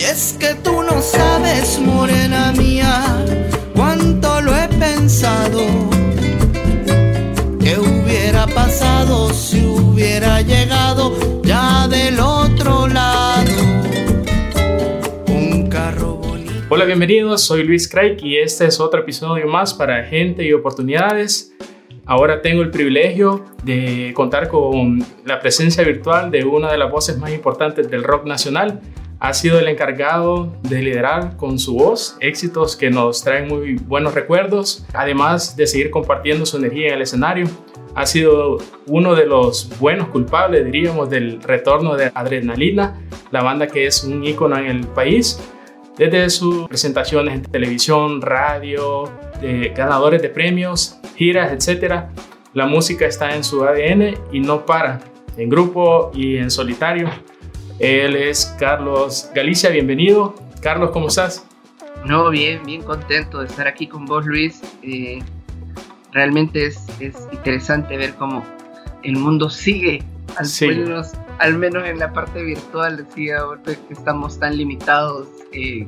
Y es que tú no sabes, morena mía, cuánto lo he pensado. ¿Qué hubiera pasado si hubiera llegado ya del otro lado? Un carro bonito. Hola, bienvenidos, soy Luis Craig y este es otro episodio más para Gente y Oportunidades. Ahora tengo el privilegio de contar con la presencia virtual de una de las voces más importantes del rock nacional. Ha sido el encargado de liderar con su voz éxitos que nos traen muy buenos recuerdos, además de seguir compartiendo su energía en el escenario. Ha sido uno de los buenos culpables, diríamos, del retorno de Adrenalina, la banda que es un ícono en el país, desde sus presentaciones en televisión, radio, ganadores de premios, giras, etc. La música está en su ADN y no para, en grupo y en solitario. Él es Carlos Galicia, bienvenido. Carlos, ¿cómo estás? No, bien, bien contento de estar aquí con vos, Luis. Eh, realmente es, es, interesante ver cómo el mundo sigue, al, Sí. menos, al menos en la parte virtual, sigue ahora que estamos tan limitados, eh,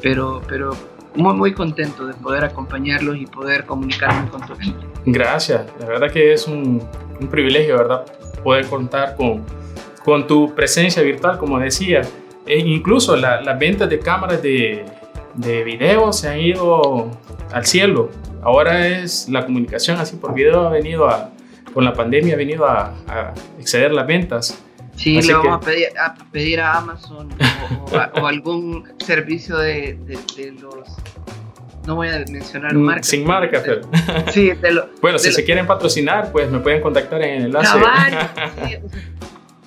pero, pero muy, muy contento de poder acompañarlos y poder comunicarme con tu gente. Gracias, la verdad que es un, un privilegio, ¿verdad? Poder contar con, con tu presencia virtual, como decía. E incluso la- las ventas de cámaras de, de video se han ido al cielo. Ahora es la comunicación así por video ha venido a, con la pandemia ha venido a, a exceder las ventas. Sí, Así le vamos que- a, pedir, a pedir a Amazon o, o a- o algún servicio de, de- de los... No voy a mencionar Mm, marcas. Sin marca, pero. Sí, de lo, Bueno, si de se lo- quieren patrocinar, pues me pueden contactar en el enlace. Cabal, sí,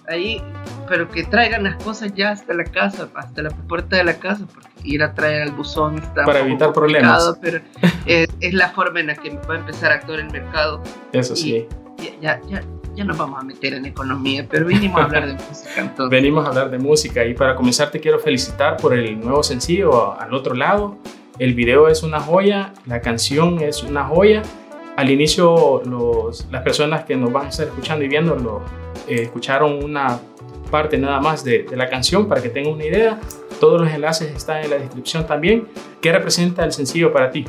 ahí, pero que traigan las cosas ya hasta la casa, hasta la puerta de la casa, porque ir a traer al buzón está Para evitar problemas. Pero es, es la forma en la que va a empezar a actuar el mercado. Eso sí. Ya, ya, ya, ya nos vamos a meter en economía, pero vinimos a hablar de música entonces. Venimos a hablar de música y para comenzar te quiero felicitar por el nuevo sencillo Al otro lado. El video es una joya, la canción es una joya. Al inicio los, las personas que nos van a estar escuchando y viendo lo, eh, escucharon una parte nada más de, de la canción para que tengan una idea. Todos los enlaces están en la descripción también. ¿Qué representa el sencillo para ti?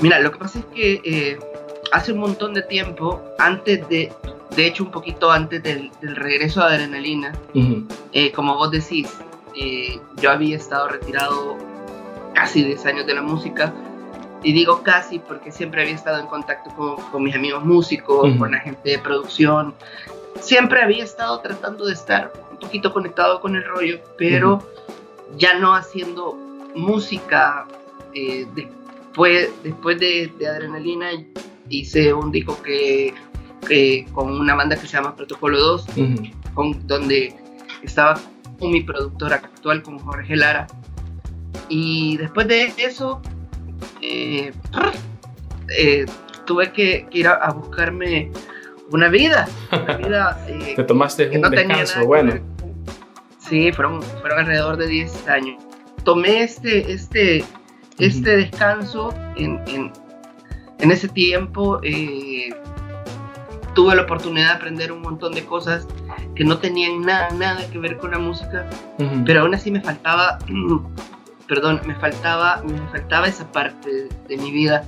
Mira, lo que pasa es que eh, hace un montón de tiempo, antes de, de hecho un poquito antes del, del regreso a Adrenalina, Ujú, Eh, como vos decís, eh, yo había estado retirado casi 10 años de la música. Y digo casi porque siempre había estado en contacto con, con mis amigos músicos, con la gente de producción. Siempre había estado tratando de estar un poquito conectado con el rollo, pero ya no haciendo música. eh, después, después de, de Adrenalina hice un disco que, que- con una banda que se llama Protocolo 2, ujú, con, donde estaba con mi productor actual, con Jorge Lara. Y después de eso, eh, eh, tuve que, que ir a, a buscarme una vida. Una vida eh, Te tomaste que un no descanso, bueno. ver Sí, fueron, fueron alrededor de 10 años. Tomé este, este, este descanso en, en, en ese tiempo. tuve la oportunidad de aprender un montón de cosas que no tenían nada, nada que ver con la música, Ujú, pero aún así me faltaba, perdón, me faltaba, me faltaba esa parte de, de mi vida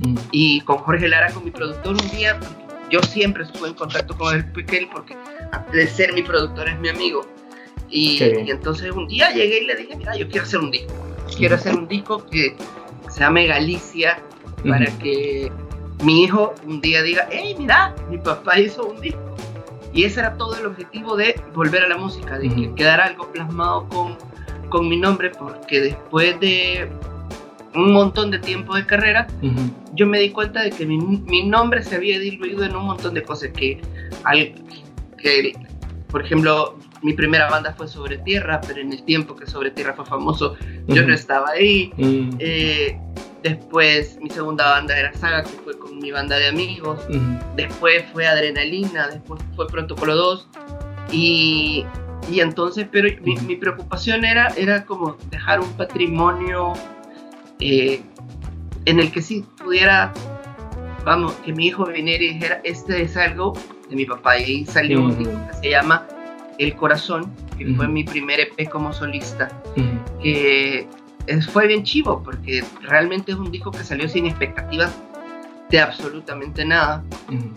ujú, y con Jorge Lara, con mi productor, un día, yo siempre estuve en contacto con él, porque porque de ser mi productor es mi amigo. Y, entonces un día llegué y le dije, mira, yo quiero hacer un disco. Quiero hacer un disco que se llame Galicia para que mi hijo un día diga, hey, mira, mi papá hizo un disco. Y ese era todo el objetivo de volver a la música, de que quedara algo plasmado con, con mi nombre, porque después de un montón de tiempo de carrera, yo me di cuenta de que mi, mi nombre se había diluido en un montón de cosas que, al- que, por ejemplo, mi primera banda fue Sobre Tierra, pero en el tiempo que Sobre Tierra fue famoso, yo no estaba ahí. Mm, Eh, después mi segunda banda era Saga, que fue con mi banda de amigos. Después fue Adrenalina, después fue Protocolo 2. Y, y entonces, pero mi, mi preocupación era, era como dejar un patrimonio eh, en el que sí pudiera, vamos, que mi hijo viniera y dijera, este es algo de mi papá. Y ahí salió un disco que se llama El Corazón, que fue mi primer EP como solista, que fue bien chivo porque realmente es un disco que salió sin expectativas de absolutamente nada.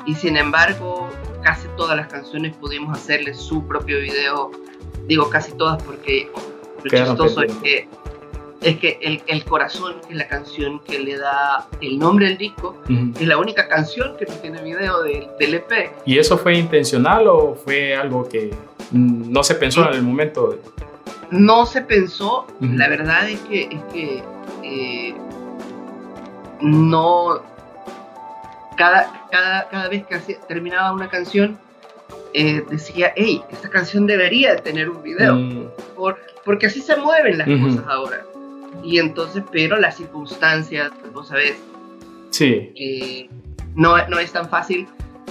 Y sin embargo, casi todas las canciones pudimos hacerle su propio video. Digo casi todas porque lo chistoso es que, es que el, el, corazón, es la canción que le da el nombre al disco, es la única canción que no tiene video del, del EP. ¿Y eso fue intencional o fue algo que no se pensó en el momento? No se pensó, la verdad es que, es que eh, no cada, cada, cada vez que terminaba una canción, eh, decía, hey, esta canción debería tener un video, mm. por, porque así se mueven las cosas ahora. Y entonces, pero las circunstancias, vos sabés, sí. Eh, no, no es tan fácil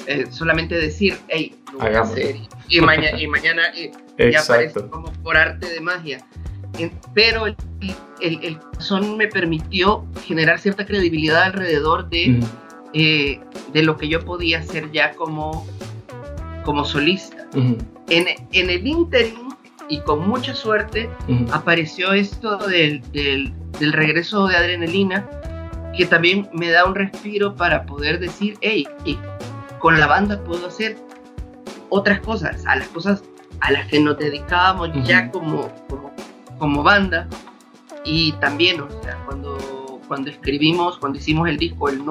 eh, solamente decir, hey, lo voy a hacer, y, mañana, y mañana ya aparece como por arte de magia. Pero el, el, el son me permitió generar cierta credibilidad alrededor de... Eh, de lo que yo podía hacer ya como, como solista. en, en, el interim, y con mucha suerte, apareció esto del, del, del, regreso de adrenalina, que también me da un respiro para poder decir, hey, con la banda puedo hacer otras cosas, a las cosas a las que nos dedicábamos ya como, como, como, banda. Y también, o sea, cuando, cuando escribimos, cuando hicimos el disco El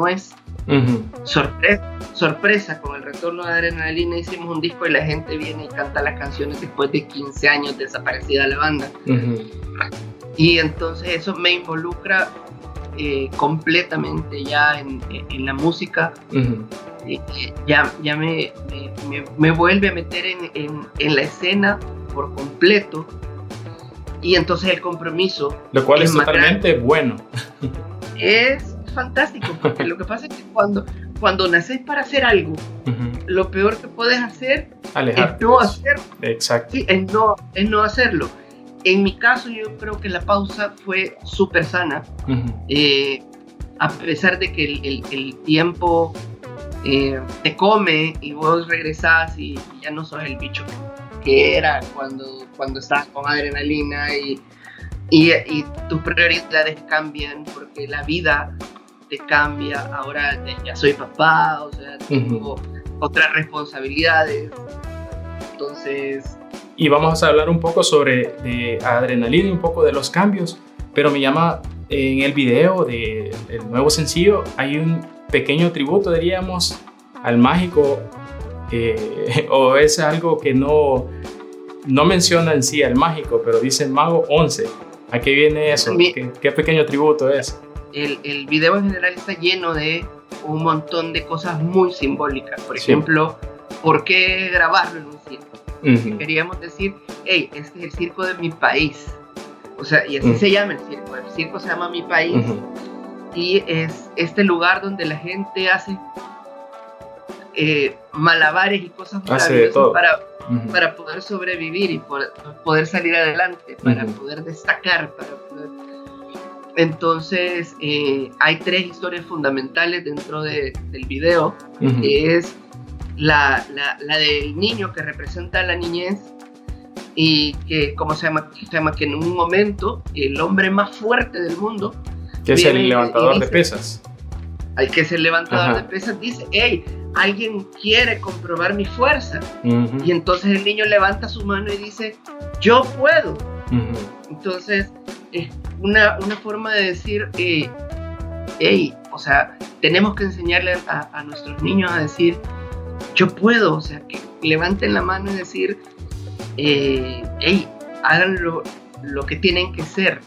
Nuez, sorpresa, sorpresa, con el retorno de Adrenalina hicimos un disco y la gente viene y canta las canciones después de 15 años desaparecida la banda. Y entonces eso me involucra eh, completamente ya en, la música. ya ya me, me, vuelve a meter en, en, la escena por completo. Y entonces el compromiso. Lo cual es, totalmente bueno. Es fantástico, porque lo que pasa es que cuando, cuando naces para hacer algo, lo peor que puedes hacer es no hacerlo. Exacto. Sí, es no, es no hacerlo. En mi caso, yo creo que la pausa fue súper sana, eh, a pesar de que el, el, tiempo eh, te come y vos regresás y ya no sos el bicho que era cuando, cuando estás con adrenalina y, y, y, tus prioridades cambian porque la vida te cambia, ahora ya soy papá, o sea, tengo otras responsabilidades. Entonces... Y vamos a hablar un poco sobre de adrenalina y un poco de los cambios, pero me llama en el video del nuevo sencillo, hay un pequeño tributo, diríamos, al mágico, eh, o es algo que no, no menciona en sí al mágico, pero dice mago 11. ¿A qué viene eso? ¿Qué, ¿Qué, pequeño tributo es? El, el, video en general está lleno de un montón de cosas muy simbólicas. Por ejemplo, ¿por qué grabarlo en un circo? Queríamos decir, hey, este es el circo de mi país. O sea, y así se llama el circo. El circo se llama Mi País. Y es este lugar donde la gente hace eh, malabares y cosas maravillosas para, para poder sobrevivir y poder, poder salir adelante, para poder destacar, para poder entonces, eh, hay tres historias fundamentales dentro del video, que es la, la, del niño que representa a la niñez y que, ¿cómo se llama? Se llama que en un momento el hombre más fuerte del mundo... Que es el levantador de pesas. Hay que ser levantador de pesas, dice, hey, alguien quiere comprobar mi fuerza. Y entonces el niño levanta su mano y dice, yo puedo. Entonces, es una, una forma de decir, eh, hey, o sea, tenemos que enseñarle a, nuestros niños a decir, yo puedo, o sea, que levanten la mano y decir, eh, hey, hagan lo, que tienen que ser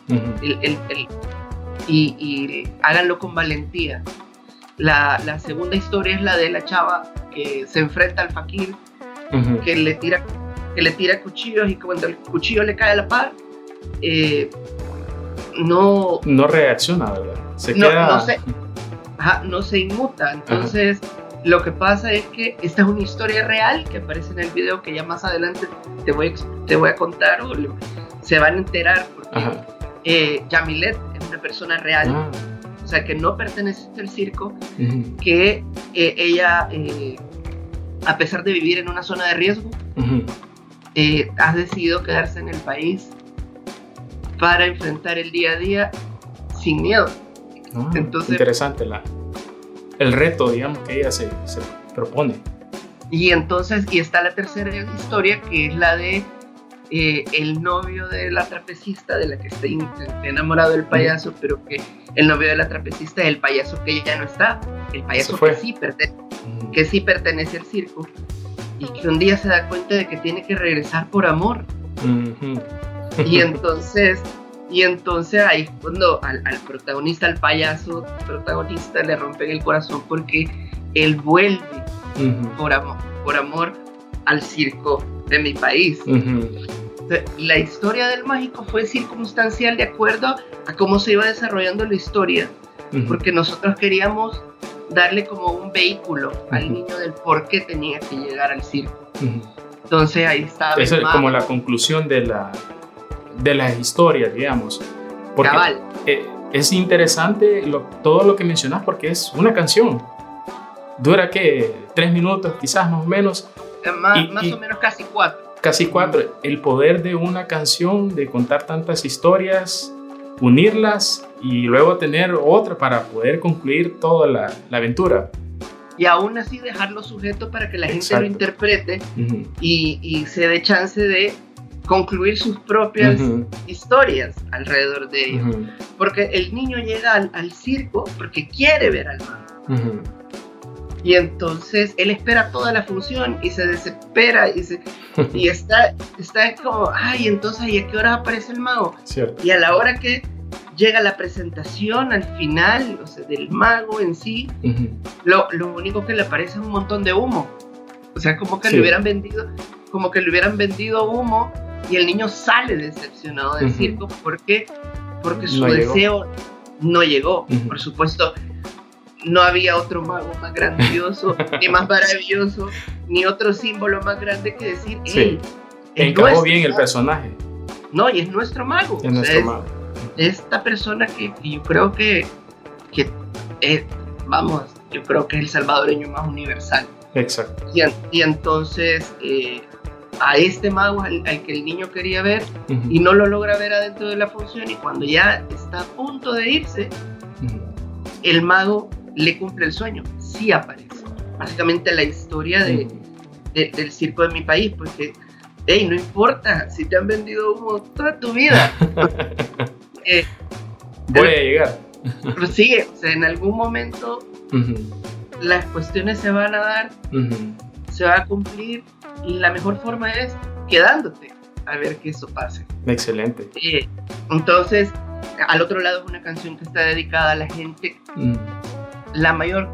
y, háganlo con valentía. La, la, segunda historia es la de la chava que se enfrenta al fakir, que, le tira, que le tira cuchillos y cuando el cuchillo le cae a la par, eh, no... No reacciona, ¿verdad? Se no, queda... no, se, no se inmuta. Entonces, lo que pasa es que esta es una historia real que aparece en el video que ya más adelante te voy, te voy a contar o se van a enterar porque eh, Yamilet es una persona real. Ah. O sea, que no pertenece al circo, que eh, ella, eh, a pesar de vivir en una zona de riesgo, eh, ha decidido quedarse en el país para enfrentar el día a día sin miedo. Ah, Entonces, interesante la, el reto, digamos, que ella se, se propone. Y entonces, y está la tercera historia, que es la de eh, el novio de la trapecista, de la que está enamorado del payaso, pero que el novio de la trapecista es el payaso que ya no está, el payaso que sí, que sí pertenece al circo, y que un día se da cuenta de que tiene que regresar por amor. Y entonces, y entonces ahí cuando al, protagonista, al payaso protagonista, le rompen el corazón porque él vuelve por, amor, por amor al circo de mi país. La historia del mágico fue circunstancial de acuerdo a cómo se iba desarrollando la historia, porque nosotros queríamos darle como un vehículo al niño del por qué tenía que llegar al circo. Entonces ahí estaba. Esa es como la conclusión de la, de la historia, digamos. Porque Cabal. Eh, es interesante todo lo que mencionas porque es una canción. Dura que tres minutos, quizás más o menos. Eh, más, más o menos casi cuatro. Casi cuatro. El poder de una canción, de contar tantas historias, unirlas y luego tener otra para poder concluir toda la, la aventura. Y aún así dejarlo sujeto para que la gente lo interprete y, y, se dé chance de concluir sus propias historias alrededor de ello. Porque el niño llega al, al, circo porque quiere ver al mago. Y entonces él espera toda la función y se desespera y, se, y está, está como, ay, entonces, ¿y a qué hora aparece el mago? Y a la hora que llega la presentación al final, o sea, del mago en sí, lo, lo, único que le aparece es un montón de humo. O sea, como que le hubieran vendido, como que le hubieran vendido humo y el niño sale decepcionado del circo porque porque su deseo no llegó. Por supuesto, no había otro mago más grandioso, ni más maravilloso, ni otro símbolo más grande que decir, sí. Encajó bien el personaje. No, y es nuestro mago. Es nuestro mago. Esta persona que, yo creo que, que es, vamos, yo creo que es el salvadoreño más universal. Exacto. Y, entonces eh, a este mago al, que el niño quería ver y no lo logra ver adentro de la función y cuando ya está a punto de irse, el mago le cumple el sueño, sí aparece. Básicamente la historia de, del circo de mi país, porque, hey, no importa si te han vendido humo toda tu vida. Eh, Voy a llegar. sigue, o sea, en algún momento las cuestiones se van a dar, se va a cumplir, y la mejor forma es quedándote a ver que eso pase. Excelente. Eh, entonces, al otro lado es una canción que está dedicada a la gente mm la mayor...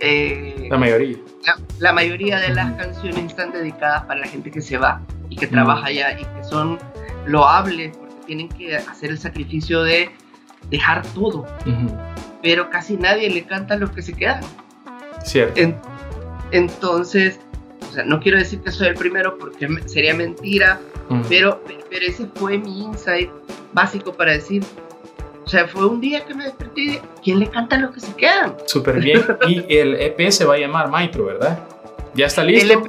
Eh, la mayoría. La, mayoría de las canciones están dedicadas para la gente que se va y que trabaja allá y que son loables porque tienen que hacer el sacrificio de dejar todo. Pero casi nadie le canta a los que se quedan. Cierto. entonces, o sea, no quiero decir que soy el primero porque sería mentira, pero, pero ese fue mi insight básico para decir, o sea, fue un día que me desperté ¿quién le canta a los que se quedan? Súper bien. Y el EP se va a llamar Maitro, ¿verdad? ¿Ya está listo? EP...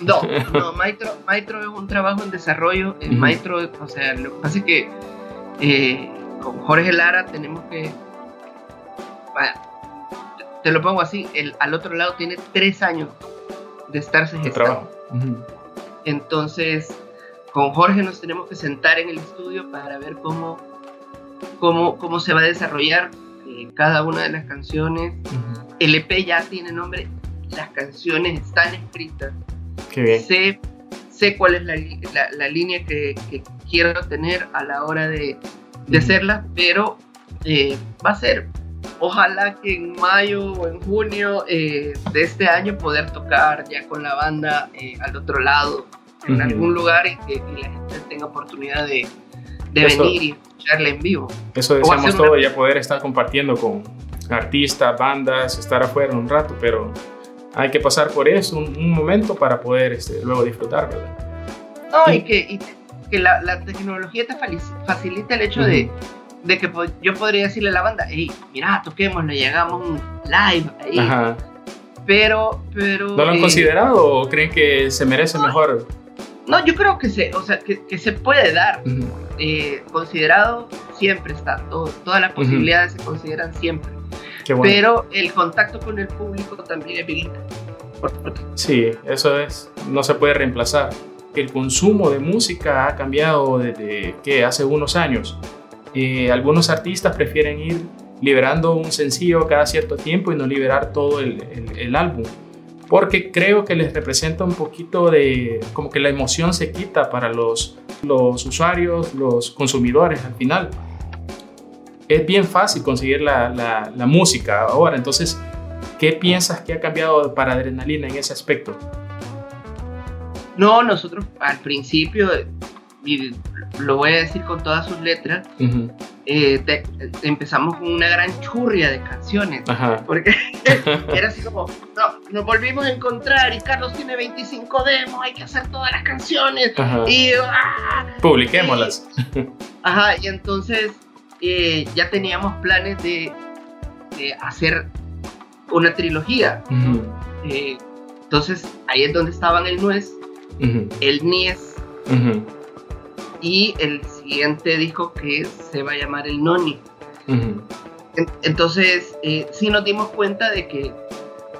No, no, Maitro, Maitro es un trabajo en desarrollo. El Maitro, o sea, lo que pasa es que eh, con Jorge Lara tenemos que... Bueno, te lo pongo así, el, al otro lado tiene tres años de estarse gestando. Entonces, con Jorge nos tenemos que sentar en el estudio para ver cómo cómo, cómo se va a desarrollar eh, cada una de las canciones. El EP ya tiene nombre, las canciones están escritas. Qué bien. Sé, sé cuál es la, la, línea que, que, quiero tener a la hora de, de hacerla, pero eh, va a ser ojalá que en mayo o en junio eh, de este año poder tocar ya con la banda al otro lado, en algún lugar y que, la gente tenga oportunidad de, de venir y escucharla en vivo. Eso deseamos todo, ya poder estar compartiendo con artistas, bandas, estar afuera un rato, pero hay que pasar por eso un, momento para poder este, luego disfrutar, ¿verdad? No, y, que, que la, la, tecnología te facilita el hecho de, de, que yo podría decirle a la banda, hey, mira, toquemos, le llegamos un live ahí. Pero, pero... ¿No lo han eh, considerado o creen que se merece mejor? No, yo creo que se, o sea, que, que se puede dar. Eh, considerado siempre está, todo- todas las posibilidades se consideran siempre. Bueno. Pero el contacto con el público también es importante. Sí, eso es, no se puede reemplazar. El consumo de música ha cambiado desde que hace unos años. Eh, algunos artistas prefieren ir liberando un sencillo cada cierto tiempo y no liberar todo el, el- el álbum. Porque creo que les representa un poquito de, como que la emoción se quita para los, los usuarios, los consumidores al final. Es bien fácil conseguir la, la- la música ahora, entonces ¿Qué piensas que ha cambiado para Adrenalina en ese aspecto? No, nosotros al principio, eh, lo voy a decir con todas sus letras, eh, te- empezamos con una gran churria de canciones. Ajá. Porque era así como, no, nos volvimos a encontrar y Carlos tiene 25 demos, hay que hacer todas las canciones. Ajá. Y, ¡ah! Publiquémoslas. Ajá, y entonces eh, ya teníamos planes de, de hacer una trilogía. Eh, entonces ahí es donde estaban el Nuez, el Nies y el siguiente disco que se va a llamar el Noni. ujú, En- Entonces eh, sí nos dimos cuenta de que,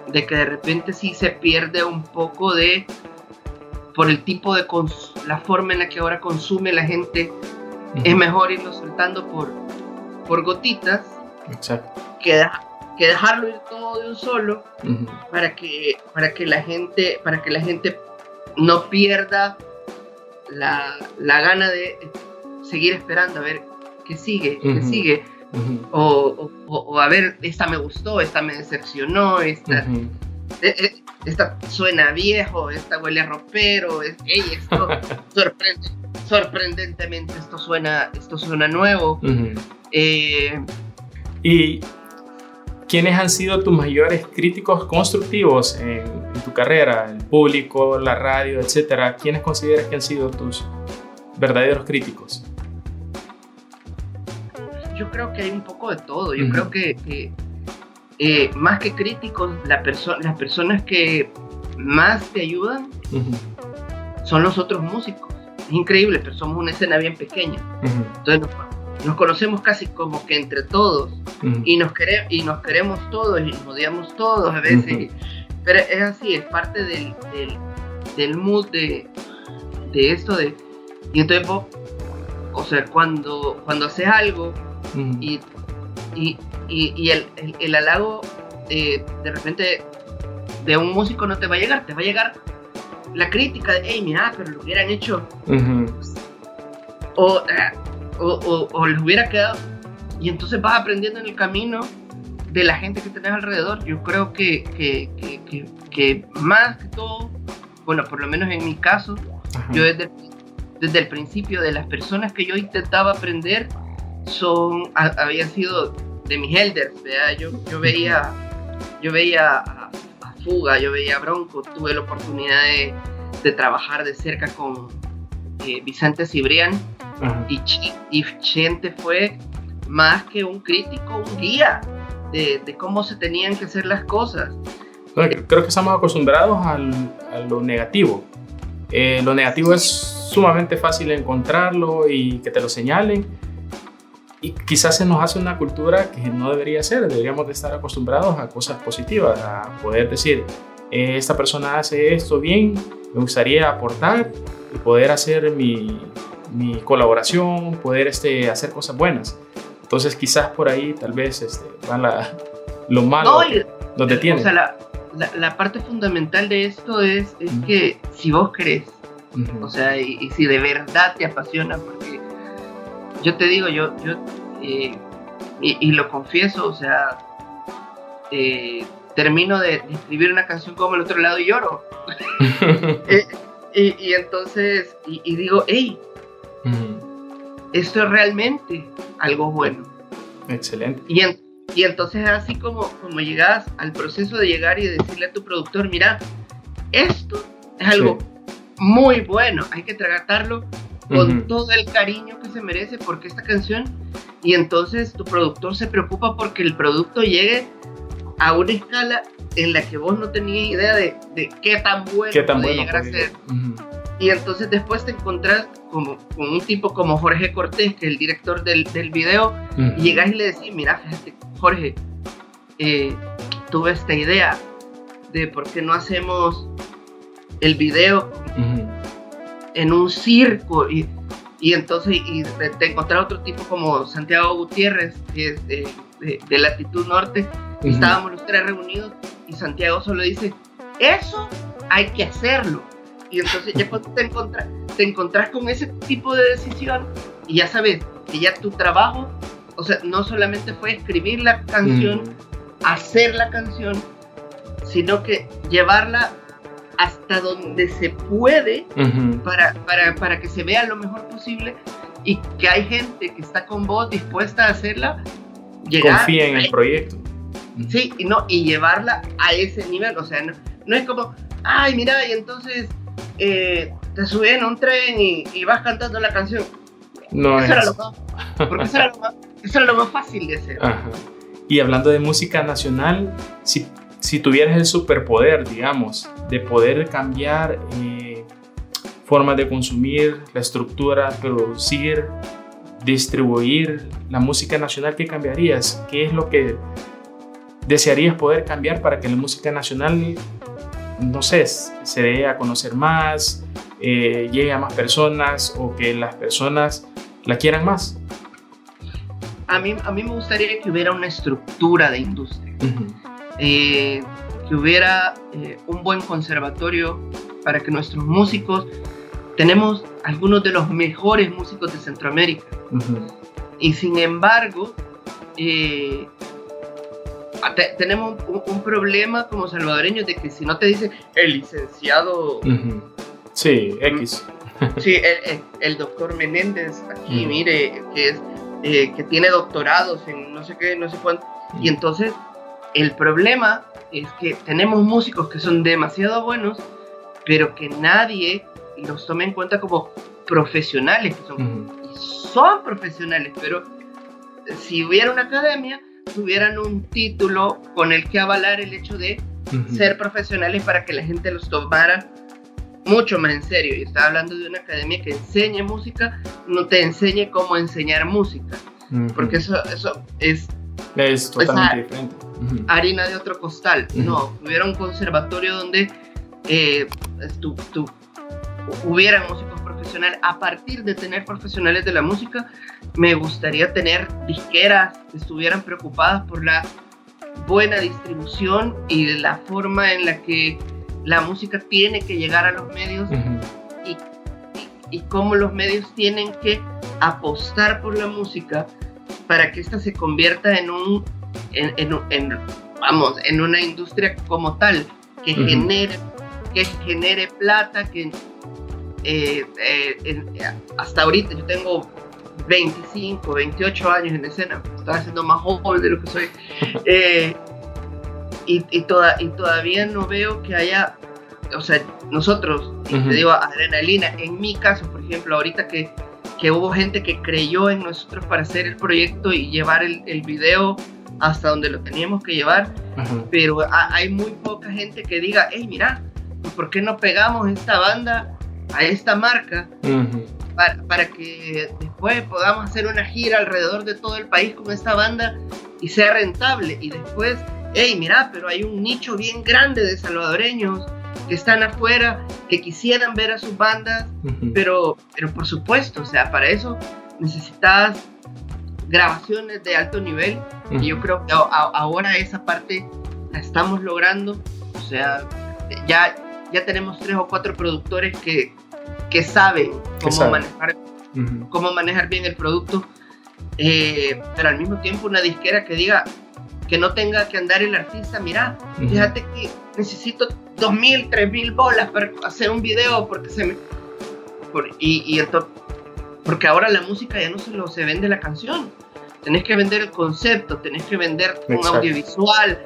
de que de repente sí se pierde un poco de, por el tipo de, la forma en la que ahora consume la gente, ujú. es mejor irlo soltando por, por gotitas Exacto. que, deja- que dejarlo ir todo de un solo Ujú, para que, para que la gente, para que la gente no pierda la, la gana de seguir esperando a ver qué sigue, qué sigue. O, o- o- o a ver, esta me gustó, esta me decepcionó, esta, eh, eh, esta suena viejo, esta huele a ropero, es, esto sorprende, sorprendentemente esto suena, esto suena nuevo. Eh, ¿Y quiénes han sido tus mayores críticos constructivos en, en tu carrera? El público, la radio, etcétera. ¿Quiénes consideras que han sido tus verdaderos críticos? yo creo que hay un poco de todo. Yo creo que, que, eh, más que críticos, la perso- las personas que más te ayudan Ujú, son los otros músicos. Es increíble, pero somos una escena bien pequeña. ujú, Entonces nos, conocemos casi como que entre todos y nos, quere- y nos queremos todos y nos odiamos todos a veces. Pero es así, es parte del, del, del mood de, de esto de... Y entonces vos, o sea, cuando, cuando haces algo y, y, y, y el, el, el halago eh, de repente de un músico no te va a llegar, te va a llegar la crítica de, hey, mira, pero lo hubieran hecho o, eh, o, o, o les hubiera quedado. Y entonces vas aprendiendo en el camino de la gente que tenés alrededor. Yo creo que, que, que, que, que más que todo, bueno, por lo menos en mi caso, Ajá. yo desde, desde el principio de las personas que yo intentaba aprender son ha- habían sido de mis elders ¿verdad? yo, yo veía yo veía a, a Fuga yo veía a Bronco tuve la oportunidad de, de trabajar de cerca con eh, Vicente Cibrián y, Chi- y Chente fue más que un crítico un guía de, de cómo se tenían que hacer las cosas No, creo que estamos acostumbrados al- a lo negativo. Eh, lo negativo es sumamente fácil encontrarlo y que te lo señalen. Y quizás se nos hace una cultura que no debería ser. Deberíamos de estar acostumbrados a cosas positivas, a poder decir, eh, esta persona hace esto bien, me gustaría aportar y poder hacer mi, mi colaboración, poder este, hacer cosas buenas. Entonces quizás por ahí tal vez este, va la- lo malo No, nos detiene. o sea, la, la, la parte fundamental de esto es, es Ujú. que si vos querés Ujú. O sea, y, y si de verdad te apasiona, porque yo te digo, yo, yo eh, y, y lo confieso, o sea, eh, termino de, de escribir una canción como el otro lado y lloro. Eh, y, y entonces, y, y digo, hey, Ujú. esto es realmente algo bueno. Excelente. Y, en- y entonces es así como, como llegas al proceso de llegar y decirle a tu productor, mira, esto es algo muy bueno, hay que tratarlo con todo el cariño que se merece porque esta canción y entonces tu productor se preocupa porque el producto llegue a una escala en la que vos no tenías idea de, de qué tan bueno ¿Qué tan puede bueno llegar a podía- ser. Ujú. Y entonces después te encontrás como, con un tipo como Jorge Cortés, que es el director del, del video, Ujú. y llegás y le decís, mira, fíjate, Jorge, eh, tuve esta idea de por qué no hacemos el video Ujú. en un circo y, y entonces y te, encontrás otro tipo como Santiago Gutiérrez, que es de, de- de Latitud Norte, y estábamos los tres reunidos y Santiago solo dice, eso hay que hacerlo. Y entonces ya cuando te encontrás, te encontrás con ese tipo de decisión y ya sabes que ya tu trabajo, o sea, no solamente fue escribir la canción, Ujú. hacer la canción, sino que llevarla hasta donde se puede para, para, para que se vea lo mejor posible y que hay gente que está con vos dispuesta a hacerla, llegar Confía en el proyecto. Sí, y, no, y llevarla a ese nivel, o sea, no, no es como, ay, mira, y entonces eh, te subes en un tren y, y vas cantando la canción. No es Eso era, así. lo más, porque eso, era lo más, eso era lo más fácil de hacer. Ajá. Y hablando de música nacional, si, si tuvieras el superpoder, digamos, de poder cambiar eh, formas de consumir, la estructura, producir, distribuir la música nacional, ¿qué cambiarías? ¿Qué es lo que desearías poder cambiar para que la música nacional, no sé, se dé a conocer más, eh, llegue a más personas o que las personas la quieran más? A mí, a mí me gustaría que hubiera una estructura de industria. Ujú. eh, que hubiera eh, un buen conservatorio para que nuestros músicos, tenemos algunos de los mejores músicos de Centroamérica, Ujú. y sin embargo, eh, te- tenemos un, un problema como salvadoreños de que si no te dicen el licenciado. Sí, X. sí, el, doctor Menéndez, aquí Mm. mire, que, es, eh, que tiene doctorados en no sé qué, no sé cuánto, Y entonces el problema es que tenemos músicos que son demasiado buenos, pero que nadie los tome en cuenta como profesionales, que son, son profesionales, pero si hubiera una academia, tuvieran un título con el que avalar el hecho de ser profesionales para que la gente los tomara mucho más en serio. Y estaba hablando de una academia que enseñe música, no te enseñe cómo enseñar música, porque eso, eso es es totalmente diferente. Harina de otro costal. No, hubiera un conservatorio donde eh, tú, tú- hubieran músicos profesionales. A partir de tener profesionales de la música, me gustaría tener disqueras que estuvieran preocupadas por la buena distribución y de la forma en la que la música tiene que llegar a los medios y, y cómo los medios tienen que apostar por la música para que ésta se convierta en un en, en- en- vamos en una industria como tal que genere que genere plata que eh, eh, hasta ahorita yo tengo 25 28 años en escena estoy haciendo más joven de lo que soy Eh, y, y, toda, y todavía no veo que haya o sea nosotros y te digo adrenalina en mi caso por ejemplo ahorita que que hubo gente que creyó en nosotros para hacer el proyecto y llevar el, el video hasta donde lo teníamos que llevar, pero ha- hay muy poca gente que diga, hey, mira, ¿por qué no pegamos esta banda a esta marca para, para que después podamos hacer una gira alrededor de todo el país con esta banda y sea rentable? Y después, hey, mira, pero hay un nicho bien grande de salvadoreños que están afuera, que quisieran ver a sus bandas pero, pero por supuesto, o sea, para eso necesitas grabaciones de alto nivel y yo creo que a- a- ahora esa parte la estamos logrando, o sea, ya, ya tenemos tres o cuatro productores que, que saben cómo manejar cómo manejar bien el producto, eh, pero al mismo tiempo una disquera que diga que no tenga que andar el artista, mira, Ujú. fíjate que necesito dos mil, tres mil bolas para hacer un video porque se me... por- y, y ento- porque ahora la música ya no solo se vende la canción, tenés que vender el concepto, tenés que vender un Exacto. audiovisual.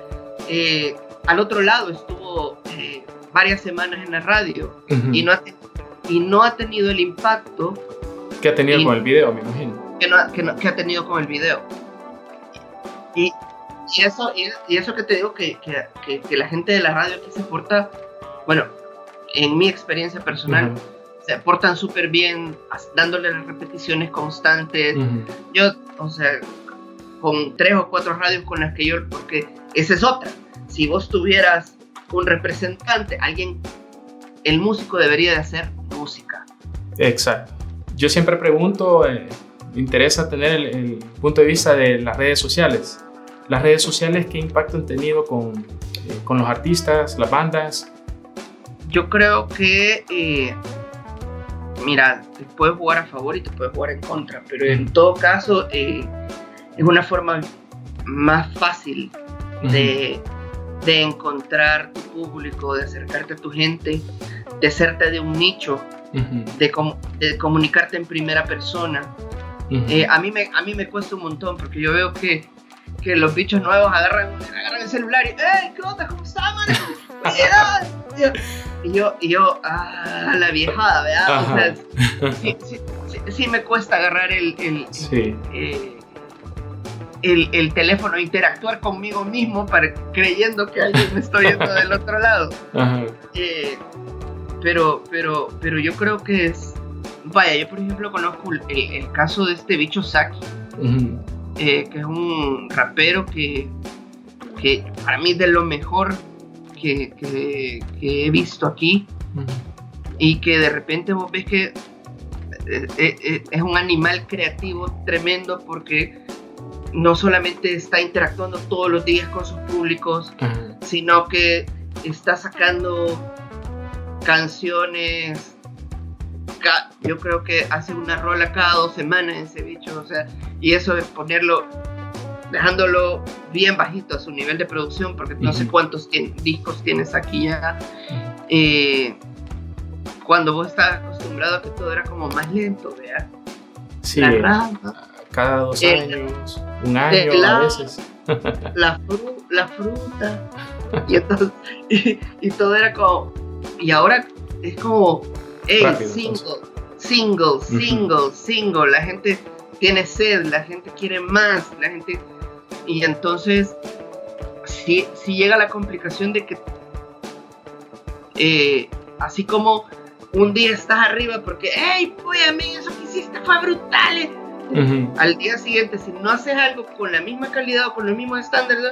eh, al otro lado estuvo eh, varias semanas en la radio y, no ha, y no ha tenido el impacto ¿Qué ha tenido y- con el video, me imagino? que, no que no- que ha tenido con el video. Y, y, eso, y, eso que te digo que, que, que, la gente de la radio aquí se porta, bueno, en mi experiencia personal, se portan súper bien, dándole las repeticiones constantes. Yo, o sea, con tres o cuatro radios con las que yo, porque esa es otra. Si vos tuvieras un representante, alguien, el músico debería de hacer música. Exacto. Yo siempre pregunto, eh, me interesa tener el, punto de vista de las redes sociales. Las redes sociales, ¿qué impacto han tenido con, eh, con los artistas, las bandas? Yo creo que, eh, mira, te puedes jugar a favor y te puedes jugar en contra, pero en todo caso es una forma más fácil de, de encontrar tu público, de acercarte a tu gente, de hacerte de un nicho, de, de, comunicarte en primera persona. Eh, a, mí me, a mí me cuesta un montón porque yo veo que, que los bichos nuevos agarran, agarran el celular y ¡Ey, qué onda! ¿Cómo está, man? y yo, y yo, ah, la viejada, ¿verdad? O sea, sí, me cuesta agarrar el, el, eh, el, el, teléfono interactuar conmigo mismo para, creyendo que alguien me está viendo del otro lado. Eh, pero, pero, pero yo creo que es. Vaya, yo por ejemplo conozco el, caso de este bicho Saki, eh, que es un rapero que, que para mí es de lo mejor que, que, he visto aquí. Y que de repente vos ves que eh, es un animal creativo tremendo porque no solamente está interactuando todos los días con sus públicos, sino que está sacando canciones. Yo creo que hace una rola cada dos semanas ese bicho, o sea, y eso es ponerlo, dejándolo bien bajito a su nivel de producción, porque no sé cuántos discos tienes aquí ya. Eh, cuando vos estás acostumbrado a que todo era como más lento, vea. Sí, cada dos años, un año a veces. La, la fruta. Y, entonces, y, todo era como. Y ahora es como. Hey, single, single, single, single. La gente tiene sed, la gente quiere más, la gente. Y entonces, si, si llega la complicación de que. Eh, así como un día estás arriba porque, hey, pues a mí eso que hiciste fue brutal al día siguiente, si no haces algo con la misma calidad o con los mismos estándares,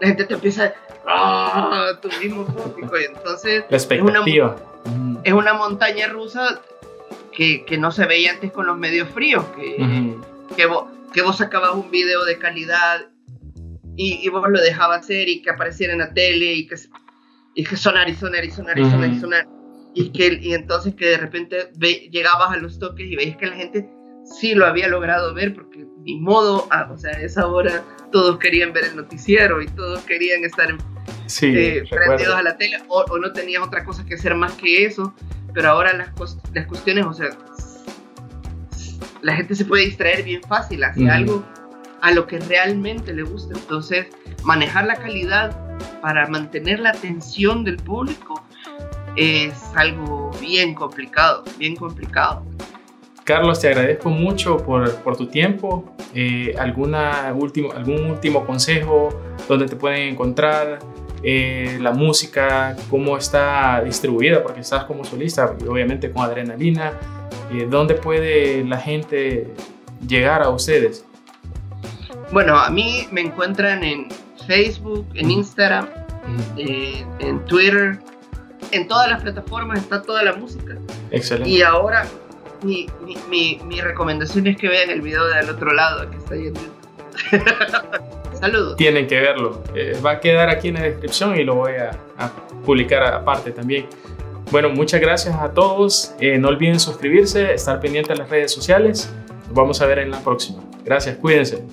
la gente te empieza a oh, tu mismo público. Y entonces la expectativa. Es una, montaña rusa que, que, no se veía antes con los medios fríos. Que, que, vos, que vos sacabas un video de calidad y, y, vos lo dejabas hacer y que apareciera en la tele y que, y que sonar y sonar y sonar y sonar y sonar. Y, que, y entonces que de repente llegabas a los toques y veías que la gente sí lo había logrado ver porque ni modo, ah, o sea, a esa hora todos querían ver el noticiero y todos querían estar eh, prendidos a la tele o, no tenían otra cosa que hacer más que eso, pero ahora las, las cuestiones, o sea, la gente se puede distraer bien fácil hacia algo a lo que realmente le gusta, entonces manejar la calidad para mantener la atención del público es algo bien complicado, bien complicado. Carlos, te agradezco mucho por, por tu tiempo. Eh, alguna último, ¿Algún último consejo donde te pueden encontrar? Eh, la música, cómo está distribuida, porque estás como solista, y obviamente con adrenalina. Eh, ¿Dónde puede la gente llegar a ustedes? Bueno, a mí me encuentran en Facebook, en Instagram, en Twitter, en todas las plataformas está toda la música. Excelente. Y ahora mi, mi, recomendación es que vean el video del otro lado que está yendo. Saludos. Tienen que verlo. Eh, va a quedar aquí en la descripción y lo voy a, publicar aparte también. Bueno, muchas gracias a todos. Eh, no olviden suscribirse, estar pendientes en las redes sociales. Nos vamos a ver en la próxima. Gracias, cuídense.